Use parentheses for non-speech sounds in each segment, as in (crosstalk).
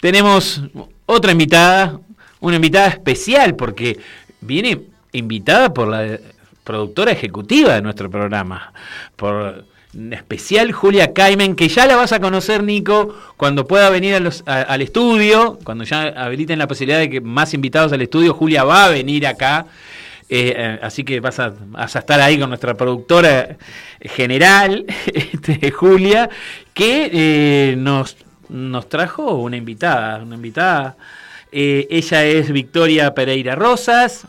tenemos otra invitada, una invitada especial, porque viene invitada por la productora ejecutiva de nuestro programa, por especial Julia Caimen, que ya la vas a conocer, Nico, cuando pueda venir al estudio, cuando ya habiliten la posibilidad de que más invitados al estudio, Julia va a venir acá. Eh, eh, así que vas a, estar ahí con nuestra productora general, (laughs) este, Julia, que eh, nos, nos trajo una invitada, una invitada. ella es Victoria Pereira Rosas,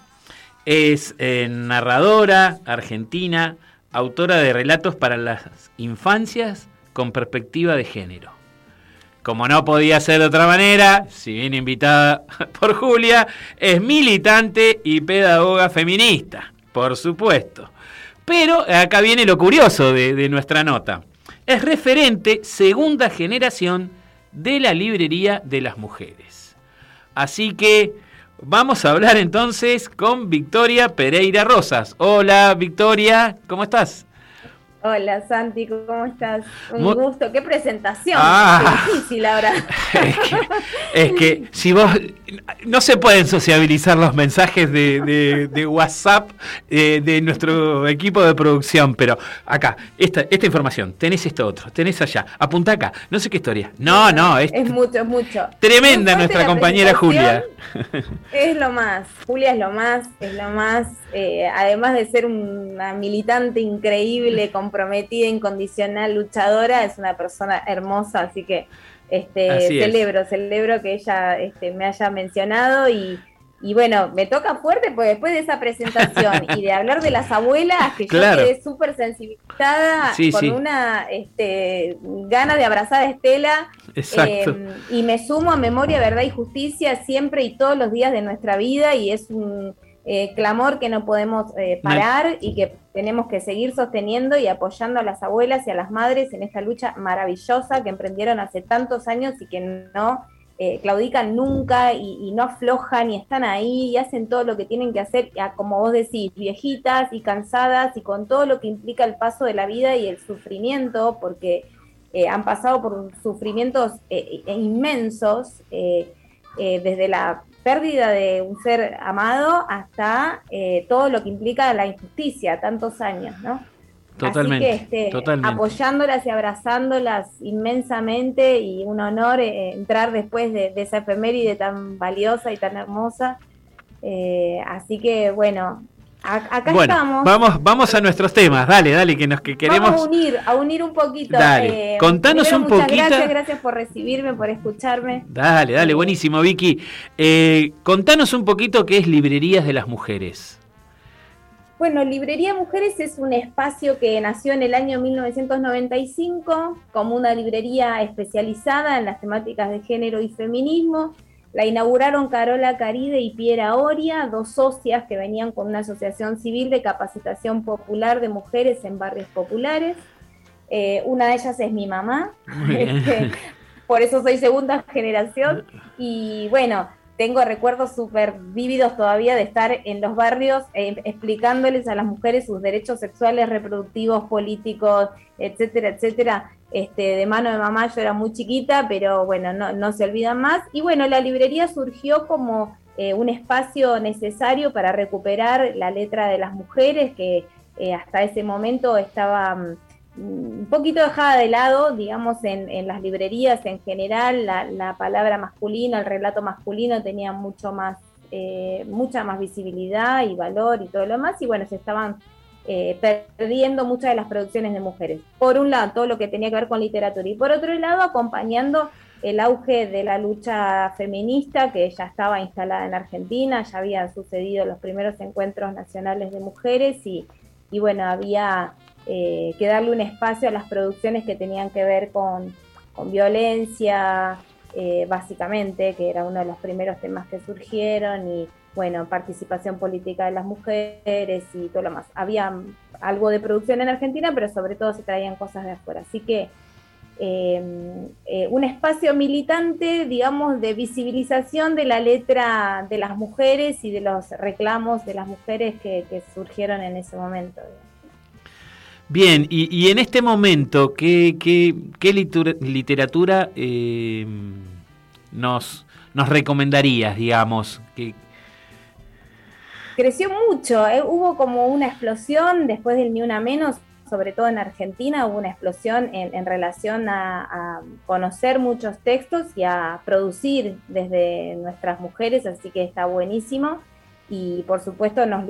es narradora argentina, autora de relatos para las infancias con perspectiva de género. Como no podía ser de otra manera, si bien invitada (laughs) por Julia, es militante y pedagoga feminista, por supuesto. Pero acá viene lo curioso de nuestra nota. Es referente segunda generación de la librería de las mujeres. Así que Vamos a hablar entonces con Victoria Pereira Rosas. Hola Victoria, ¿cómo estás? Hola Santi, ¿cómo estás? Un gusto, qué presentación. Ah, qué difícil ahora. (laughs) Es que, si vos. No se pueden sociabilizar los mensajes de, WhatsApp eh, de nuestro equipo de producción, pero acá, esta, esta información, tenés esto otro, tenés allá, apunta acá, no sé qué historia. No, no, es. Es mucho, es mucho. Tremenda nuestra compañera Julia. Es lo más, Julia es lo más, es lo más. Eh, además de ser una militante increíble, comprometida, incondicional, luchadora, es una persona hermosa, así que este, celebro, celebro que ella este, me haya mencionado y, y bueno, me toca fuerte porque después de esa presentación (laughs) y de hablar de las abuelas, que yo quedé súper sensibilizada con una este, gana de abrazar a Estela. Em, y me sumo a Memoria, Verdad y Justicia siempre y todos los días de nuestra vida y es un eh, clamor que no podemos eh, parar y que tenemos que seguir sosteniendo y apoyando a las abuelas y a las madres en esta lucha maravillosa que emprendieron hace tantos años y que no eh, claudican nunca y, no aflojan y están ahí y hacen todo lo que tienen que hacer, como vos decís, viejitas y cansadas y con todo lo que implica el paso de la vida y el sufrimiento, porque han pasado por sufrimientos inmensos desde la pérdida de un ser amado hasta eh, todo lo que implica la injusticia, tantos años, ¿no? Totalmente, Así que, este, apoyándolas y abrazándolas inmensamente y un honor eh, entrar después de, esa efeméride tan valiosa y tan hermosa. Eh, así que bueno, acá estamos. Vamos, vamos a nuestros temas, dale, dale, que nos que queremos. Vamos a unir, a unir un poquito. Dale, eh, contanos un poquito. Gracias, gracias por recibirme, por escucharme. Dale, dale, buenísimo, Vicky. Eh, contanos un poquito qué es Librerías de las Mujeres. Bueno, Librería Mujeres es un espacio que nació en el año 1995 como una librería especializada en las temáticas de género y feminismo la inauguraron Carola Caride y Piera Oria, dos socias que venían con una asociación civil de capacitación popular de mujeres en barrios populares. Eh, una de ellas es mi mamá, (laughs) este, por eso soy segunda generación. Y bueno, tengo recuerdos súper vívidos todavía de estar en los barrios eh, explicándoles a las mujeres sus derechos sexuales, reproductivos, políticos, etcétera, etcétera, este, de mano de mamá, yo era muy chiquita, pero bueno, no, se olvida más. Y bueno, la librería surgió como eh, un espacio necesario para recuperar la letra de las mujeres, que eh, hasta ese momento estaba mm, un poquito dejada de lado, digamos, en, las librerías en general, la, palabra masculina, el relato masculino tenía mucho más, eh, mucha más visibilidad y valor y todo lo demás, y bueno, se estaban eh, perdiendo muchas de las producciones de mujeres. Por un lado, todo lo que tenía que ver con literatura y por otro lado, acompañando el auge de la lucha feminista que ya estaba instalada en Argentina, ya habían sucedido los primeros encuentros nacionales de mujeres y, bueno, había eh, que darle un espacio a las producciones que tenían que ver con, violencia, eh, básicamente, que era uno de los primeros temas que surgieron y bueno, participación política de las mujeres y todo lo más. Había algo de producción en Argentina, pero sobre todo se traían cosas de afuera. Así que em, eh, un espacio militante, digamos, de visibilización de la letra de las mujeres y de los reclamos de las mujeres que, surgieron en ese momento. Bien, y, en este momento, ¿qué, qué, literatura em, nos, nos recomendarías, digamos? Que... Creció mucho, ¿eh? hubo como una explosión después del Ni Una Menos, sobre todo en Argentina, hubo una explosión en, relación a, conocer muchos textos y a producir desde nuestras mujeres, así que está buenísimo. Y por supuesto nos,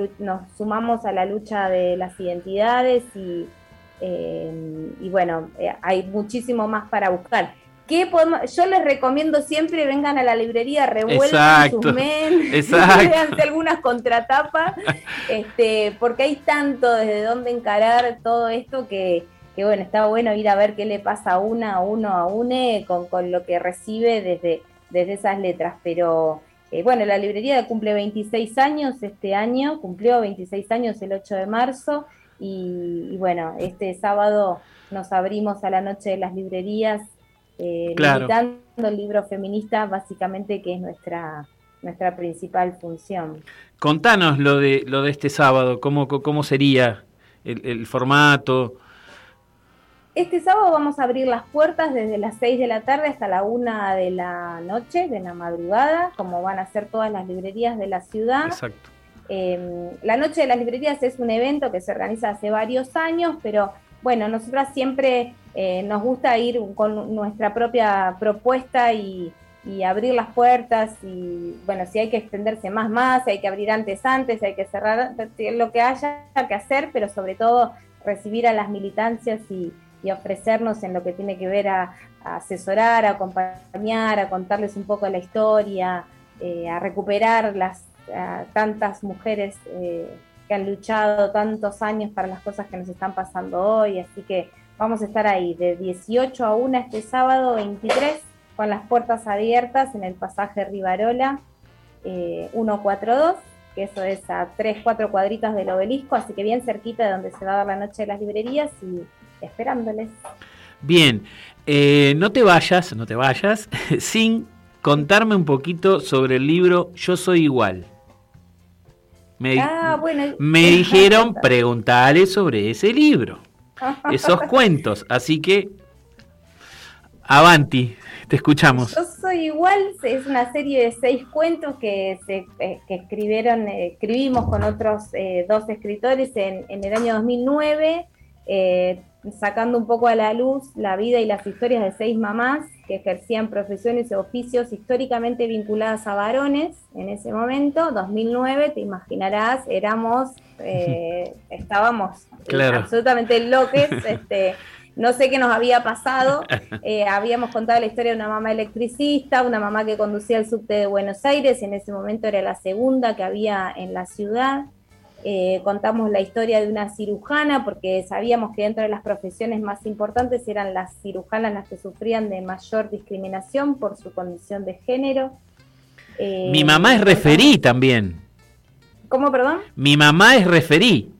sumamos a la lucha de las identidades y, eh, y bueno, eh, hay muchísimo más para buscar. ¿Qué Yo les recomiendo siempre vengan a la librería, revuelvan sus men, véanse (laughs) (laughs) algunas contratapas, este, porque hay tanto desde dónde encarar todo esto que, bueno, está bueno ir a ver qué le pasa a una, a uno, a une con, con lo que recibe desde, desde esas letras. Pero eh, bueno, la librería cumple 26 años este año, cumplió 26 años el 8 de marzo y, y bueno, este sábado nos abrimos a la noche de las librerías eh, el libro feminista, básicamente, que es nuestra, nuestra principal función. Contanos lo de, lo de este sábado, cómo, cómo sería el, formato. Este sábado vamos a abrir las puertas desde las 6 de la tarde hasta la 1 de la noche, de la madrugada, como van a ser todas las librerías de la ciudad. Exacto. Em, la Noche de las Librerías es un evento que se organiza hace varios años, pero bueno, nosotras siempre eh, nos gusta ir con nuestra propia propuesta y, abrir las puertas y bueno, si hay que extenderse más, más, si hay que abrir antes, antes, si hay que cerrar, lo que haya que hacer, pero sobre todo recibir a las militancias y, ofrecernos en lo que tiene que ver a, asesorar, a acompañar, a contarles un poco la historia, eh, a recuperar las tantas mujeres eh, que han luchado tantos años para las cosas que nos están pasando hoy, así que Vamos a estar ahí de 18 a 1 este sábado 23 con las puertas abiertas en el pasaje Rivarola 142, eh, que eso es a 3, 4 cuadritas del obelisco, así que bien cerquita de donde se va a dar la noche de las librerías y esperándoles. Bien, eh, no te vayas, no te vayas, (laughs) sin contarme un poquito sobre el libro Yo Soy Igual. Me, ah, bueno, me dijeron preguntarle sobre ese libro esos (laughs) cuentos. Así que, avanti, te escuchamos. Yo soy igual, es una serie de seis cuentos que, se, eh, que escribieron, eh, escribimos con otros eh, dos escritores en, en, el año 2009 sacando un poco a la luz la vida y las historias de seis mamás que ejercían profesiones y oficios históricamente vinculadas a varones en ese momento, 2009, te imaginarás, éramos, eh, estábamos absolutamente locos, (laughs) este, no sé qué nos había pasado, (laughs) eh, habíamos contado la historia de una mamá electricista, una mamá que conducía el subte de Buenos Aires, en ese momento era la segunda que había en la ciudad, eh, contamos la historia de una cirujana porque sabíamos que dentro de las profesiones más importantes eran las cirujanas las que sufrían de mayor discriminación por su condición de género. Eh, Mi mamá es referí también. ¿Cómo, perdón? Mi mamá es referí.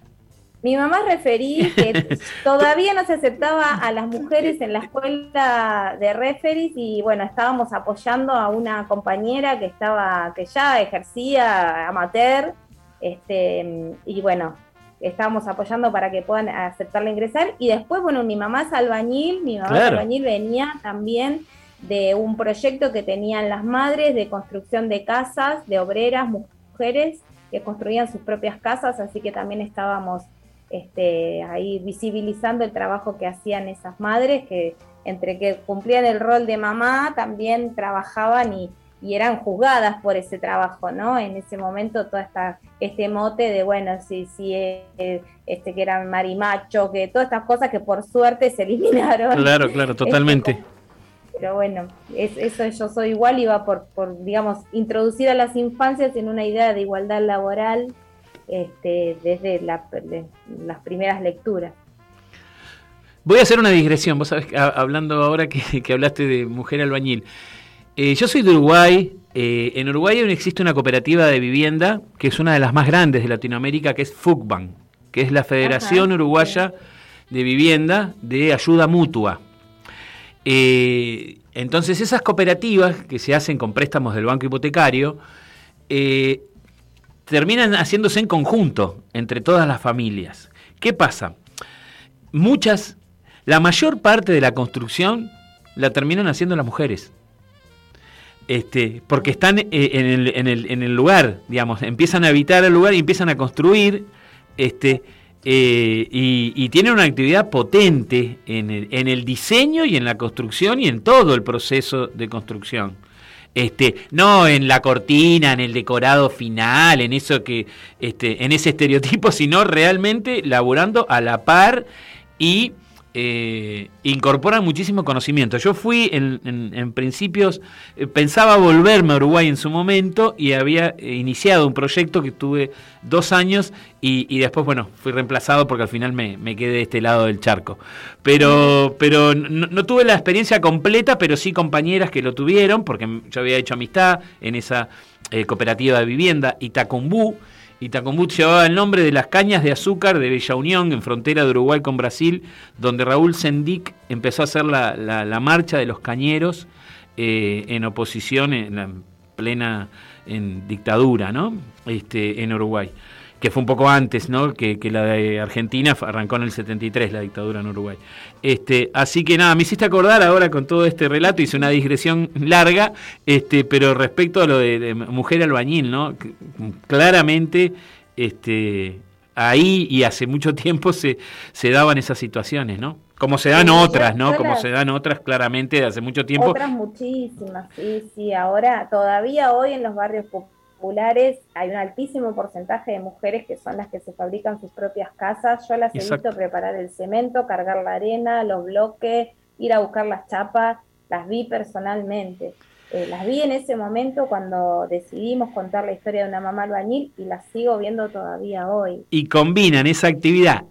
Mi mamá es referí que (laughs) todavía no se aceptaba a las mujeres en la escuela de referís y bueno, estábamos apoyando a una compañera que estaba, que ya ejercía amateur este, y bueno, estábamos apoyando para que puedan aceptarla ingresar. Y después, bueno, mi mamá es albañil, mi mamá es albañil venía también de un proyecto que tenían las madres de construcción de casas, de obreras, mujeres que construían sus propias casas, así que también estábamos este, ahí visibilizando el trabajo que hacían esas madres, que entre que cumplían el rol de mamá, también trabajaban y, y eran juzgadas por ese trabajo, ¿no? En ese momento toda esta este mote de bueno, si si este que era marimacho, que todas estas cosas que por suerte se (laughs) eliminaron. Claro, claro, totalmente. pero bueno, es, eso yo soy igual y va por, por digamos introducir a las infancias en una idea de igualdad laboral este, desde las primeras lecturas. Voy a hacer una digresión, vos sabés, hablando ahora que, que hablaste de mujer albañil. Eh, yo soy de Uruguay. Eh, en Uruguay existe una cooperativa de vivienda que es una de las más grandes de Latinoamérica, que es FUCBAN, que es la Federación Uruguaya de Vivienda de Ayuda Mutua. Eh, entonces esas cooperativas que se hacen con préstamos del banco hipotecario terminan haciéndose en conjunto entre todas las familias. ¿Qué pasa? Muchas, la mayor parte de la construcción la terminan haciendo las mujeres este, porque están eh, en el, lugar, digamos, empiezan a habitar el lugar y empiezan a construir, este, eh, y, y, tienen una actividad potente en el, diseño y en la construcción y en todo el proceso de construcción. Este, no en la cortina, en el decorado final, en eso que, este, en ese estereotipo, (laughs) sino realmente laborando a la par y eh, incorporan muchísimo conocimiento. Yo fui en, principios, eh, pensaba volverme a Uruguay en su momento y había eh, iniciado un proyecto que tuve dos años y, después, bueno, fui reemplazado porque al final me, quedé de este lado del charco. Pero, pero no, tuve la experiencia completa, pero sí compañeras que lo tuvieron, porque yo había hecho amistad en esa cooperativa de vivienda, Itacumbú, Itacumbú llevaba el nombre de las cañas de azúcar de Bella Unión, en frontera de Uruguay con Brasil, donde Raúl Sendic empezó a hacer la, marcha de los cañeros eh, en oposición, en la plena en dictadura, ¿no? Este, en Uruguay que fue un poco antes, ¿no? Que, la de Argentina arrancó en el 73 la dictadura en Uruguay. Este, así que nada, me hiciste acordar ahora con todo este relato, hice una digresión larga, este, pero respecto a lo de, mujer albañil, ¿no? Claramente, este, ahí y hace mucho (laughs) tiempo se, se daban esas situaciones, ¿no? Como se dan otras, ¿no? Como se dan otras claramente de hace mucho tiempo. Otras muchísimas, sí, sí. Ahora, todavía hoy en los barrios hay un altísimo porcentaje de mujeres que son las que se fabrican sus propias casas. Yo las he visto preparar el cemento, cargar la arena, los bloques, ir a buscar las chapas, las vi personalmente. Eh, las vi en ese momento cuando decidimos contar la historia de una mamá albañil y las sigo viendo todavía hoy. Y combinan esa actividad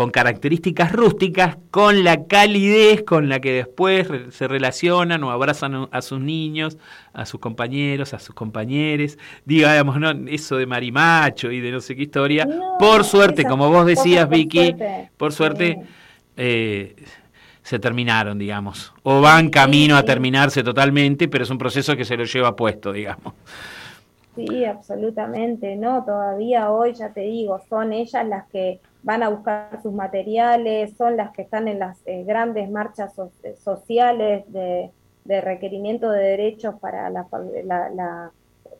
con características rústicas, con la calidez con la que después se relacionan o abrazan a sus niños, a sus compañeros, a sus compañeros, digamos, ¿no? eso de marimacho y de no sé qué historia. por suerte, como vos decías, Vicky, por suerte, eh, se terminaron, digamos, o van camino a terminarse totalmente, pero es un proceso que se lo lleva puesto, digamos. Sí, absolutamente, ¿no? Todavía hoy, ya te digo, son ellas las que van a buscar sus materiales, son las que están en las eh, grandes marchas eh, sociales de, requerimiento de derechos para la, la,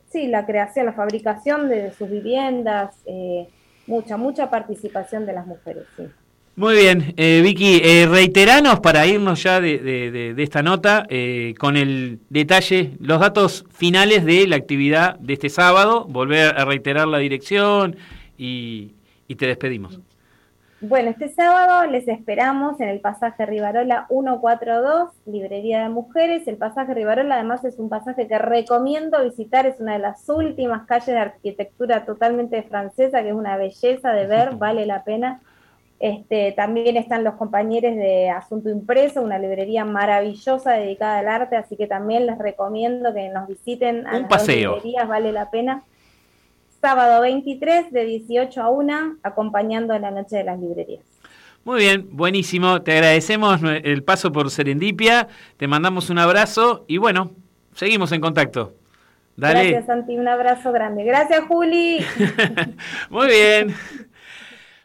sí, la creación, la fabricación de sus viviendas, eh, mucha, mucha participación de las mujeres, sí. Muy bien, Vicky, reiteranos para irnos ya de, de esta nota con el detalle, los datos finales de la actividad de este sábado, volver a reiterar la dirección y, y te despedimos. Bueno, este sábado les esperamos en el pasaje Rivarola 142, Librería de Mujeres. El pasaje Rivarola además es un pasaje que recomiendo visitar, es una de las últimas calles de arquitectura totalmente francesa, que es una belleza de ver, (laughs) vale la pena. Este, también están los compañeros de Asunto Impreso, una librería maravillosa dedicada al arte, así que también les recomiendo que nos visiten a un las librerías, vale la pena sábado 23 de 18 a 1, acompañando la Noche de las Librerías. Muy bien, buenísimo. Te agradecemos el paso por Serendipia, te mandamos un abrazo y bueno, seguimos en contacto. Dale. Gracias, Santi, un abrazo grande. Gracias, Juli. (laughs) Muy bien.